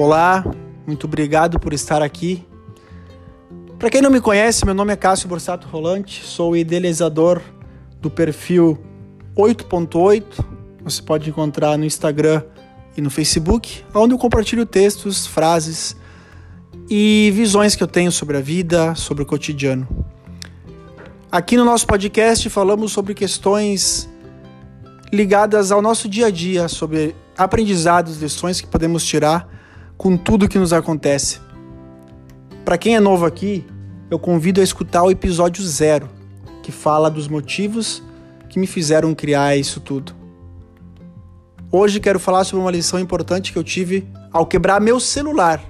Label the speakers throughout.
Speaker 1: Olá, muito obrigado por estar aqui. Para quem não me conhece, meu nome é Cássio Borsato Rolante, sou idealizador do perfil 8.8. Você pode encontrar no Instagram e no Facebook, onde eu compartilho textos, frases e visões que eu tenho sobre a vida, sobre o cotidiano. Aqui no nosso podcast falamos sobre questões ligadas ao nosso dia a dia, sobre aprendizados, lições que podemos tirar com tudo que nos acontece. Para quem é novo aqui, eu convido a escutar o episódio zero, que fala dos motivos que me fizeram criar isso tudo. Hoje quero falar sobre uma lição importante que eu tive ao quebrar meu celular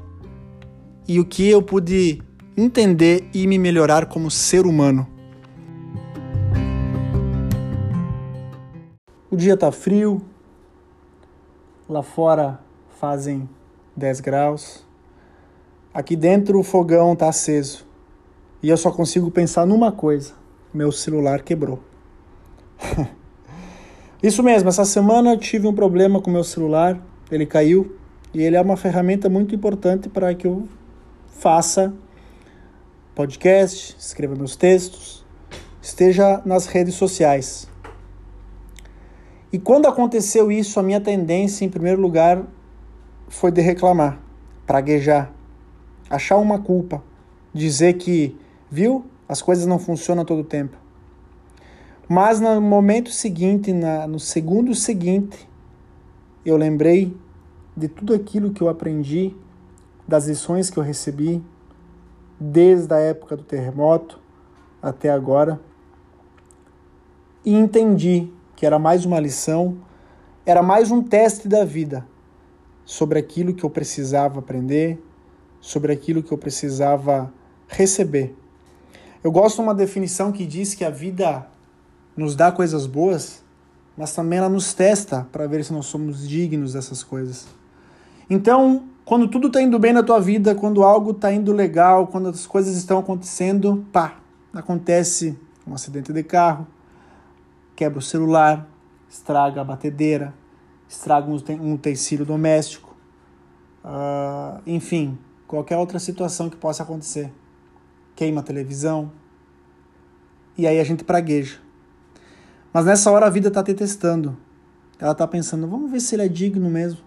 Speaker 1: e o que eu pude entender e me melhorar como ser humano. O dia tá frio, lá fora fazem 10 graus. Aqui dentro o fogão tá aceso. E eu só consigo pensar numa coisa: meu celular quebrou. Isso mesmo, essa semana eu tive um problema com meu celular, ele caiu e ele é uma ferramenta muito importante para que eu faça podcast, escreva meus textos, esteja nas redes sociais. E quando aconteceu isso, a minha tendência, em primeiro lugar, foi de reclamar, praguejar, achar uma culpa, dizer que, viu, as coisas não funcionam todo o tempo. Mas no momento seguinte, na, no segundo seguinte, eu lembrei de tudo aquilo que eu aprendi, das lições que eu recebi, desde a época do terremoto até agora, e entendi que era mais uma lição, era mais um teste da vida sobre aquilo que eu precisava aprender, sobre aquilo que eu precisava receber. Eu gosto de uma definição que diz que a vida nos dá coisas boas, mas também ela nos testa para ver se nós somos dignos dessas coisas. Então, quando tudo está indo bem na tua vida, quando algo está indo legal, quando as coisas estão acontecendo, pá, acontece um acidente de carro, quebra o celular, estraga a batedeira, estraga um utensílio doméstico, uh, enfim, qualquer outra situação que possa acontecer. Queima a televisão. E aí a gente pragueja. Mas nessa hora a vida está te testando. Ela está pensando, vamos ver se ele é digno mesmo.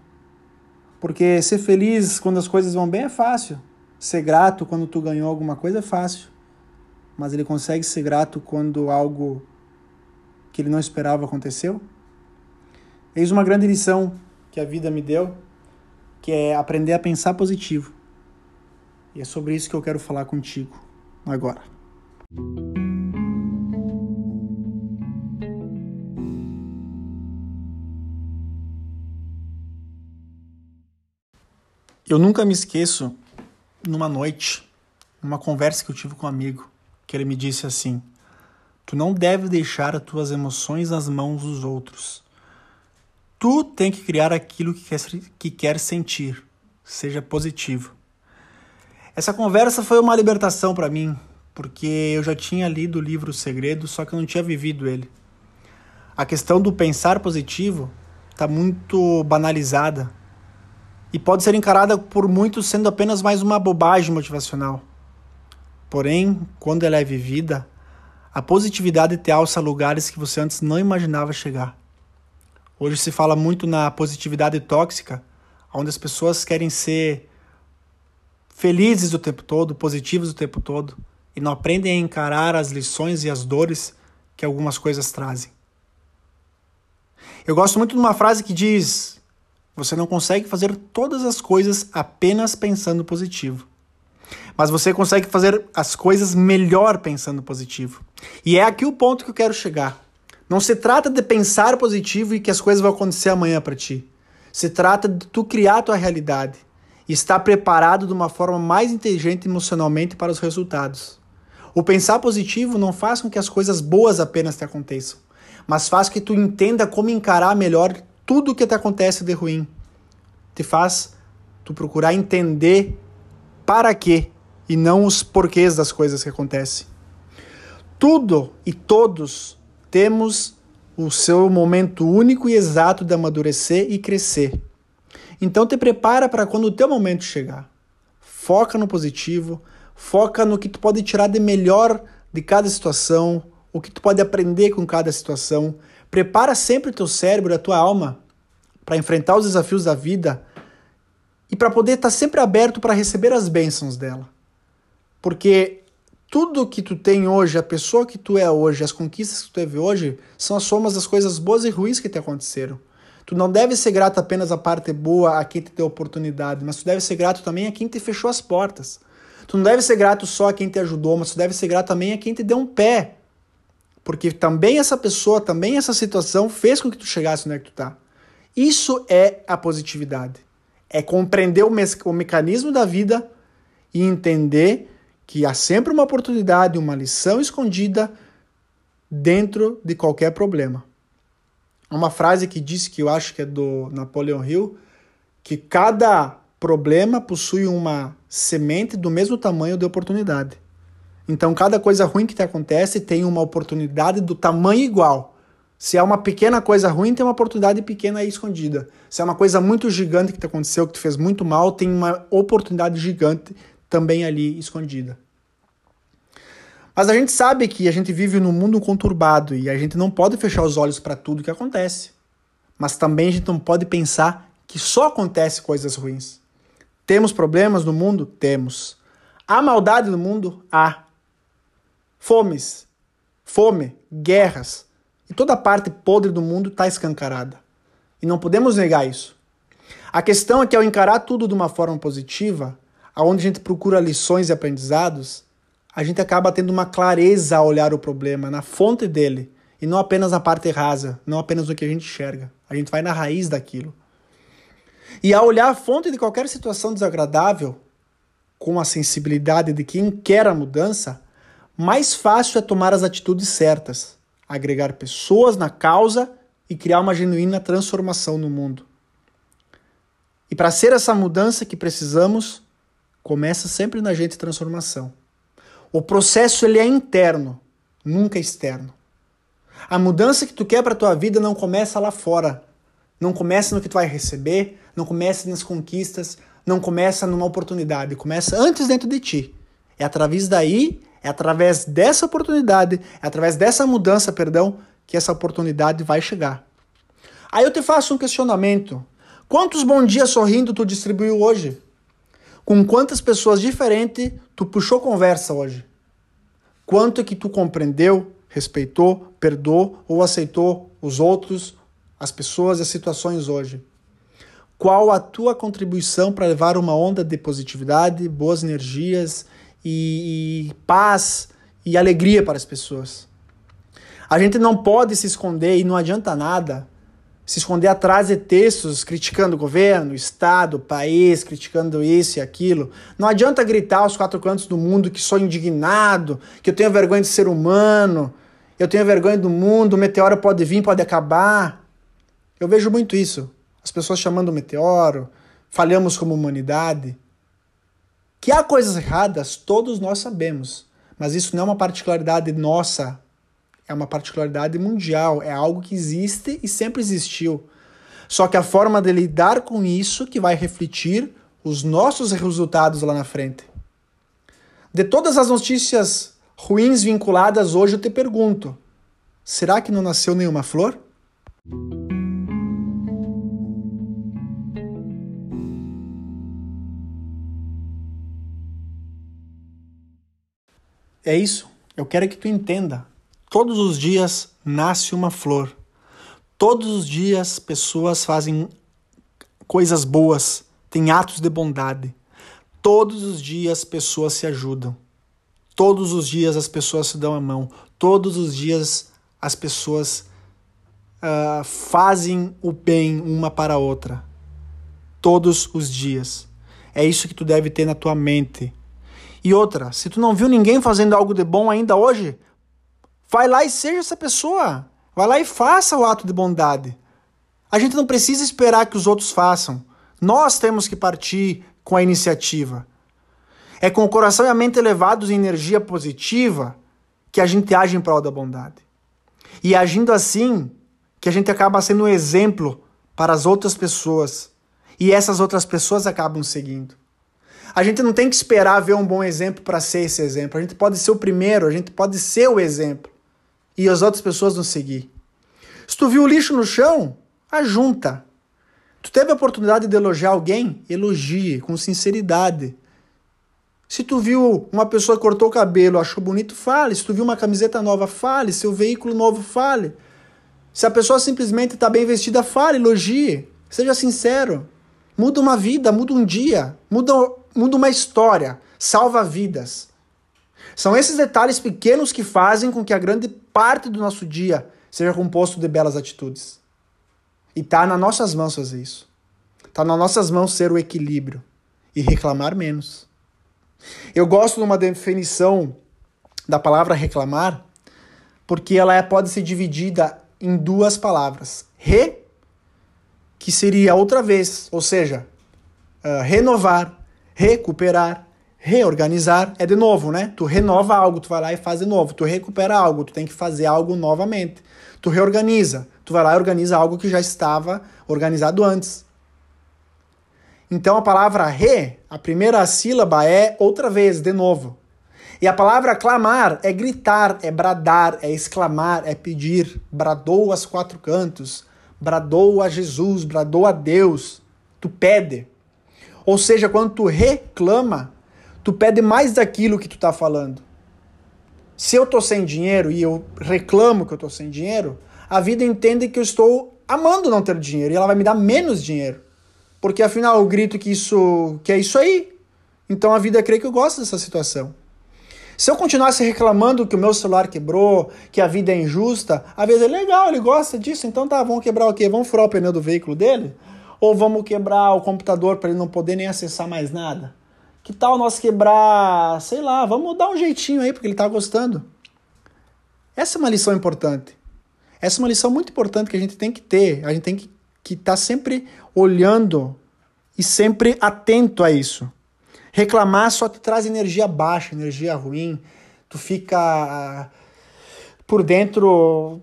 Speaker 1: Porque ser feliz quando as coisas vão bem é fácil. Ser grato quando tu ganhou alguma coisa é fácil. Mas ele consegue ser grato quando algo que ele não esperava aconteceu? Eis uma grande lição que a vida me deu, que é aprender a pensar positivo. E é sobre isso que eu quero falar contigo agora. Eu nunca me esqueço, numa noite, numa conversa que eu tive com um amigo, que ele me disse assim: Tu não deve deixar as tuas emoções nas mãos dos outros. Tu tem que criar aquilo que quer, que quer sentir, seja positivo. Essa conversa foi uma libertação para mim, porque eu já tinha lido o livro Segredo, só que eu não tinha vivido ele. A questão do pensar positivo está muito banalizada e pode ser encarada por muitos sendo apenas mais uma bobagem motivacional. Porém, quando ela é vivida, a positividade te alça a lugares que você antes não imaginava chegar. Hoje se fala muito na positividade tóxica, onde as pessoas querem ser felizes o tempo todo, positivos o tempo todo, e não aprendem a encarar as lições e as dores que algumas coisas trazem. Eu gosto muito de uma frase que diz: Você não consegue fazer todas as coisas apenas pensando positivo. Mas você consegue fazer as coisas melhor pensando positivo. E é aqui o ponto que eu quero chegar. Não se trata de pensar positivo e que as coisas vão acontecer amanhã para ti. Se trata de tu criar tua realidade e estar preparado de uma forma mais inteligente emocionalmente para os resultados. O pensar positivo não faz com que as coisas boas apenas te aconteçam, mas faz que tu entenda como encarar melhor tudo o que te acontece de ruim. Te faz tu procurar entender para quê e não os porquês das coisas que acontecem. Tudo e todos temos o seu momento único e exato de amadurecer e crescer. Então te prepara para quando o teu momento chegar. Foca no positivo, foca no que tu pode tirar de melhor de cada situação, o que tu pode aprender com cada situação. Prepara sempre o teu cérebro, a tua alma para enfrentar os desafios da vida e para poder estar tá sempre aberto para receber as bênçãos dela. Porque tudo que tu tem hoje, a pessoa que tu é hoje, as conquistas que tu teve hoje, são as somas das coisas boas e ruins que te aconteceram. Tu não deve ser grato apenas à parte boa, a quem te deu oportunidade, mas tu deve ser grato também a quem te fechou as portas. Tu não deve ser grato só a quem te ajudou, mas tu deve ser grato também a quem te deu um pé. Porque também essa pessoa, também essa situação fez com que tu chegasse onde é que tu tá. Isso é a positividade. É compreender o, me o mecanismo da vida e entender que há sempre uma oportunidade, uma lição escondida dentro de qualquer problema. Uma frase que diz que eu acho que é do Napoleon Hill, que cada problema possui uma semente do mesmo tamanho de oportunidade. Então, cada coisa ruim que te acontece tem uma oportunidade do tamanho igual. Se é uma pequena coisa ruim, tem uma oportunidade pequena aí escondida. Se é uma coisa muito gigante que te aconteceu, que te fez muito mal, tem uma oportunidade gigante também ali escondida. Mas a gente sabe que a gente vive num mundo conturbado e a gente não pode fechar os olhos para tudo que acontece. Mas também a gente não pode pensar que só acontece coisas ruins. Temos problemas no mundo? Temos. Há maldade no mundo? Há. Fomes, fome, guerras e toda a parte podre do mundo está escancarada. E não podemos negar isso. A questão é que ao encarar tudo de uma forma positiva, aonde a gente procura lições e aprendizados, a gente acaba tendo uma clareza a olhar o problema na fonte dele e não apenas na parte rasa, não apenas o que a gente enxerga. A gente vai na raiz daquilo. E ao olhar a fonte de qualquer situação desagradável, com a sensibilidade de quem quer a mudança, mais fácil é tomar as atitudes certas, agregar pessoas na causa e criar uma genuína transformação no mundo. E para ser essa mudança que precisamos, começa sempre na gente transformação. O processo ele é interno, nunca externo. A mudança que tu quer para tua vida não começa lá fora. Não começa no que tu vai receber, não começa nas conquistas, não começa numa oportunidade, começa antes dentro de ti. É através daí é através dessa oportunidade, é através dessa mudança, perdão, que essa oportunidade vai chegar. Aí eu te faço um questionamento. Quantos bom dias sorrindo tu distribuiu hoje? Com quantas pessoas diferentes tu puxou conversa hoje? Quanto é que tu compreendeu, respeitou, perdoou ou aceitou os outros, as pessoas e as situações hoje? Qual a tua contribuição para levar uma onda de positividade, boas energias e, e paz e alegria para as pessoas. A gente não pode se esconder e não adianta nada se esconder atrás de textos criticando o governo, Estado, país, criticando isso e aquilo. Não adianta gritar aos quatro cantos do mundo que sou indignado, que eu tenho vergonha de ser humano, eu tenho vergonha do mundo, o meteoro pode vir, pode acabar. Eu vejo muito isso. As pessoas chamando o meteoro, falhamos como humanidade. Que há coisas erradas, todos nós sabemos, mas isso não é uma particularidade nossa, é uma particularidade mundial, é algo que existe e sempre existiu. Só que a forma de lidar com isso que vai refletir os nossos resultados lá na frente. De todas as notícias ruins vinculadas hoje, eu te pergunto: será que não nasceu nenhuma flor? É isso. Eu quero que tu entenda. Todos os dias nasce uma flor. Todos os dias pessoas fazem coisas boas, têm atos de bondade. Todos os dias pessoas se ajudam. Todos os dias as pessoas se dão a mão. Todos os dias as pessoas uh, fazem o bem uma para a outra. Todos os dias. É isso que tu deve ter na tua mente e outra, se tu não viu ninguém fazendo algo de bom ainda hoje, vai lá e seja essa pessoa. Vai lá e faça o ato de bondade. A gente não precisa esperar que os outros façam. Nós temos que partir com a iniciativa. É com o coração e a mente elevados em energia positiva que a gente age em prol da bondade. E agindo assim, que a gente acaba sendo um exemplo para as outras pessoas. E essas outras pessoas acabam seguindo. A gente não tem que esperar ver um bom exemplo para ser esse exemplo. A gente pode ser o primeiro, a gente pode ser o exemplo. E as outras pessoas nos seguir. Se tu viu o lixo no chão, ajunta. Tu teve a oportunidade de elogiar alguém? Elogie com sinceridade. Se tu viu uma pessoa cortou o cabelo, achou bonito, fale. Se tu viu uma camiseta nova, fale. Seu veículo novo, fale. Se a pessoa simplesmente está bem vestida, fale, elogie. Seja sincero. Muda uma vida, muda um dia, muda, muda uma história, salva vidas. São esses detalhes pequenos que fazem com que a grande parte do nosso dia seja composto de belas atitudes. E tá nas nossas mãos fazer isso. Tá nas nossas mãos ser o equilíbrio e reclamar menos. Eu gosto de uma definição da palavra reclamar, porque ela é, pode ser dividida em duas palavras. Re, que seria outra vez, ou seja, uh, renovar, recuperar, reorganizar, é de novo, né? Tu renova algo, tu vai lá e faz de novo. Tu recupera algo, tu tem que fazer algo novamente. Tu reorganiza, tu vai lá e organiza algo que já estava organizado antes. Então a palavra re, a primeira sílaba é outra vez, de novo. E a palavra clamar é gritar, é bradar, é exclamar, é pedir. Bradou aos quatro cantos, bradou a Jesus, bradou a Deus. Tu pede. Ou seja, quando tu reclama, tu pede mais daquilo que tu está falando. Se eu tô sem dinheiro e eu reclamo que eu tô sem dinheiro, a vida entende que eu estou amando não ter dinheiro e ela vai me dar menos dinheiro. Porque afinal eu grito que isso que é isso aí. Então a vida crê que eu gosto dessa situação. Se eu continuasse reclamando que o meu celular quebrou, que a vida é injusta, a vida é legal, ele gosta disso, então tá, vamos quebrar o quê? Vamos furar o pneu do veículo dele? Ou vamos quebrar o computador para ele não poder nem acessar mais nada? Que tal nós quebrar, sei lá, vamos dar um jeitinho aí porque ele tá gostando. Essa é uma lição importante. Essa é uma lição muito importante que a gente tem que ter. A gente tem que estar tá sempre olhando e sempre atento a isso. Reclamar só te traz energia baixa, energia ruim. Tu fica ah, por dentro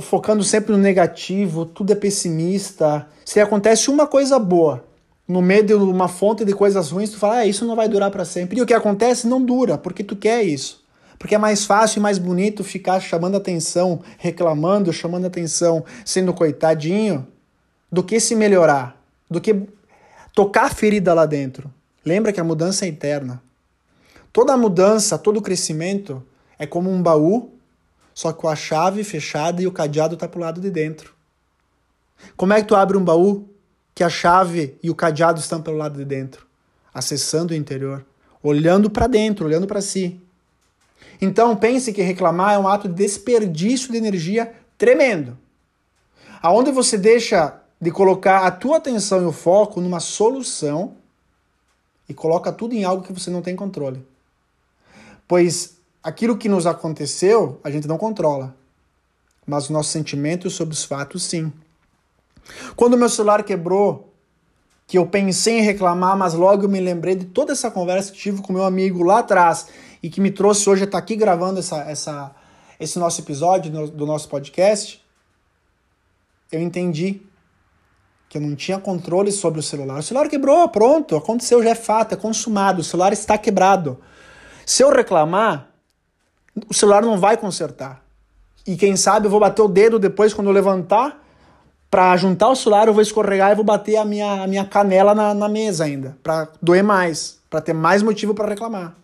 Speaker 1: focando sempre no negativo, tudo é pessimista. Se acontece uma coisa boa no meio de uma fonte de coisas ruins, tu fala, ah, isso não vai durar para sempre. E o que acontece não dura, porque tu quer isso. Porque é mais fácil e mais bonito ficar chamando atenção, reclamando, chamando atenção, sendo coitadinho, do que se melhorar, do que tocar a ferida lá dentro. Lembra que a mudança é interna. Toda mudança, todo crescimento é como um baú, só com a chave fechada e o cadeado está para o lado de dentro. Como é que tu abre um baú que a chave e o cadeado estão pelo lado de dentro? Acessando o interior, olhando para dentro, olhando para si. Então pense que reclamar é um ato de desperdício de energia tremendo. Aonde você deixa de colocar a tua atenção e o foco numa solução e coloca tudo em algo que você não tem controle. Pois aquilo que nos aconteceu, a gente não controla. Mas os nossos sentimentos sobre os fatos, sim. Quando meu celular quebrou, que eu pensei em reclamar, mas logo eu me lembrei de toda essa conversa que tive com meu amigo lá atrás e que me trouxe hoje a estar aqui gravando essa, essa, esse nosso episódio do nosso podcast, eu entendi que eu não tinha controle sobre o celular. O celular quebrou, pronto, aconteceu, já é fato, é consumado, o celular está quebrado. Se eu reclamar, o celular não vai consertar. E quem sabe eu vou bater o dedo depois quando eu levantar para juntar o celular, eu vou escorregar e vou bater a minha, a minha canela na, na mesa ainda, para doer mais, para ter mais motivo para reclamar.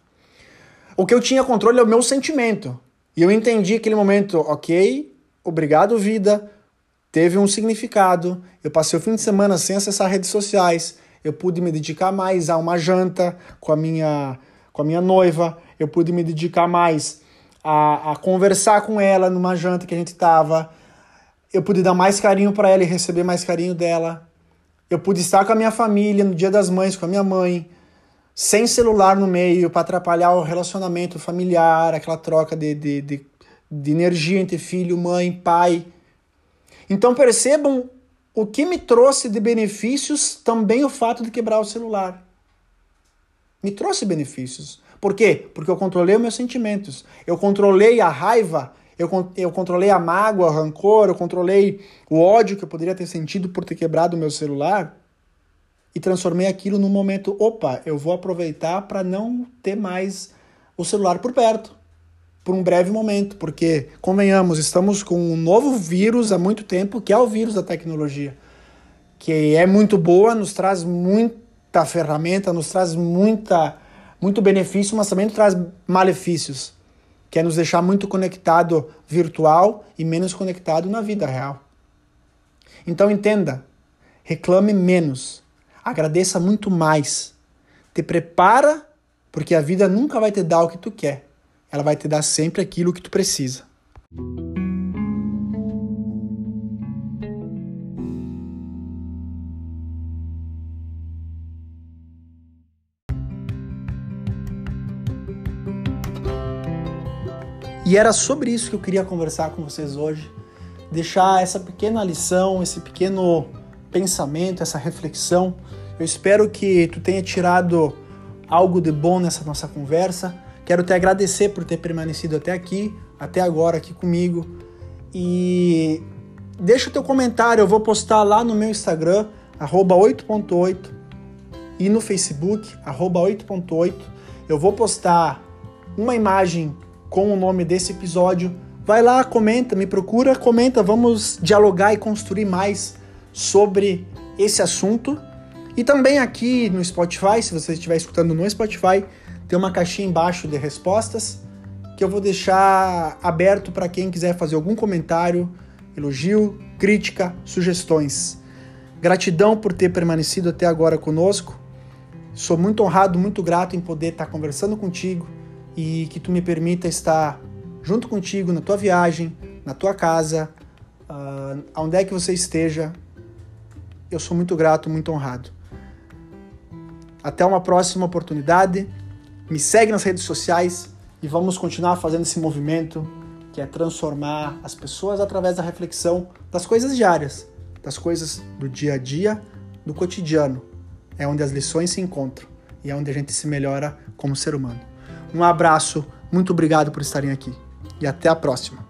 Speaker 1: O que eu tinha controle é o meu sentimento. E eu entendi aquele momento, ok, obrigado vida, teve um significado. Eu passei o fim de semana sem acessar redes sociais. Eu pude me dedicar mais a uma janta com a minha, com a minha noiva. Eu pude me dedicar mais a, a conversar com ela numa janta que a gente estava. Eu pude dar mais carinho para ela e receber mais carinho dela. Eu pude estar com a minha família no Dia das Mães, com a minha mãe sem celular no meio para atrapalhar o relacionamento familiar, aquela troca de, de, de, de, energia entre filho, mãe, pai. Então percebam o que me trouxe de benefícios também o fato de quebrar o celular. Me trouxe benefícios. Por quê? Porque eu controlei os meus sentimentos. Eu controlei a raiva, eu, eu controlei a mágoa, o rancor, eu controlei o ódio que eu poderia ter sentido por ter quebrado o meu celular. e transformei aquilo num momento, opa, eu vou aproveitar para não ter mais o celular por perto, por um breve momento, porque convenhamos, estamos com um novo vírus há muito tempo, que é o vírus da tecnologia, que é muito boa, nos traz muita ferramenta, nos traz muita muito benefício, mas também nos traz malefícios, que é nos deixar muito conectado virtual e menos conectado na vida real. Então entenda, reclame menos, agradeça muito mais, te prepara, porque a vida nunca vai te dar o que tu quer, ela vai te dar sempre aquilo que tu precisa. E era sobre isso que eu queria conversar com vocês hoje, deixar essa pequena lição, esse pequeno pensamento, essa reflexão. Eu espero que tu tenha tirado algo de bom nessa nossa conversa. Quero te agradecer por ter permanecido até aqui, até agora aqui comigo. E deixa o teu comentário, eu vou postar lá no meu Instagram, 8.8 e no Facebook, 8.8. Eu vou postar uma imagem com o nome desse episódio. Vai lá, comenta, me procura, comenta, vamos dialogar e construir mais sobre esse assunto. E também aqui no Spotify, se você estiver escutando no Spotify, tem uma caixinha embaixo de respostas que eu vou deixar aberto para quem quiser fazer algum comentário, elogio, crítica, sugestões. Gratidão por ter permanecido até agora conosco. Sou muito honrado, muito grato em poder estar conversando contigo e que tu me permita estar junto contigo na tua viagem, na tua casa, uh, aonde é que você esteja. Eu sou muito grato, muito honrado. Até uma próxima oportunidade. Me segue nas redes sociais e vamos continuar fazendo esse movimento que é transformar as pessoas através da reflexão das coisas diárias, das coisas do dia a dia, do cotidiano. É onde as lições se encontram e é onde a gente se melhora como ser humano. Um abraço, muito obrigado por estarem aqui e até a próxima.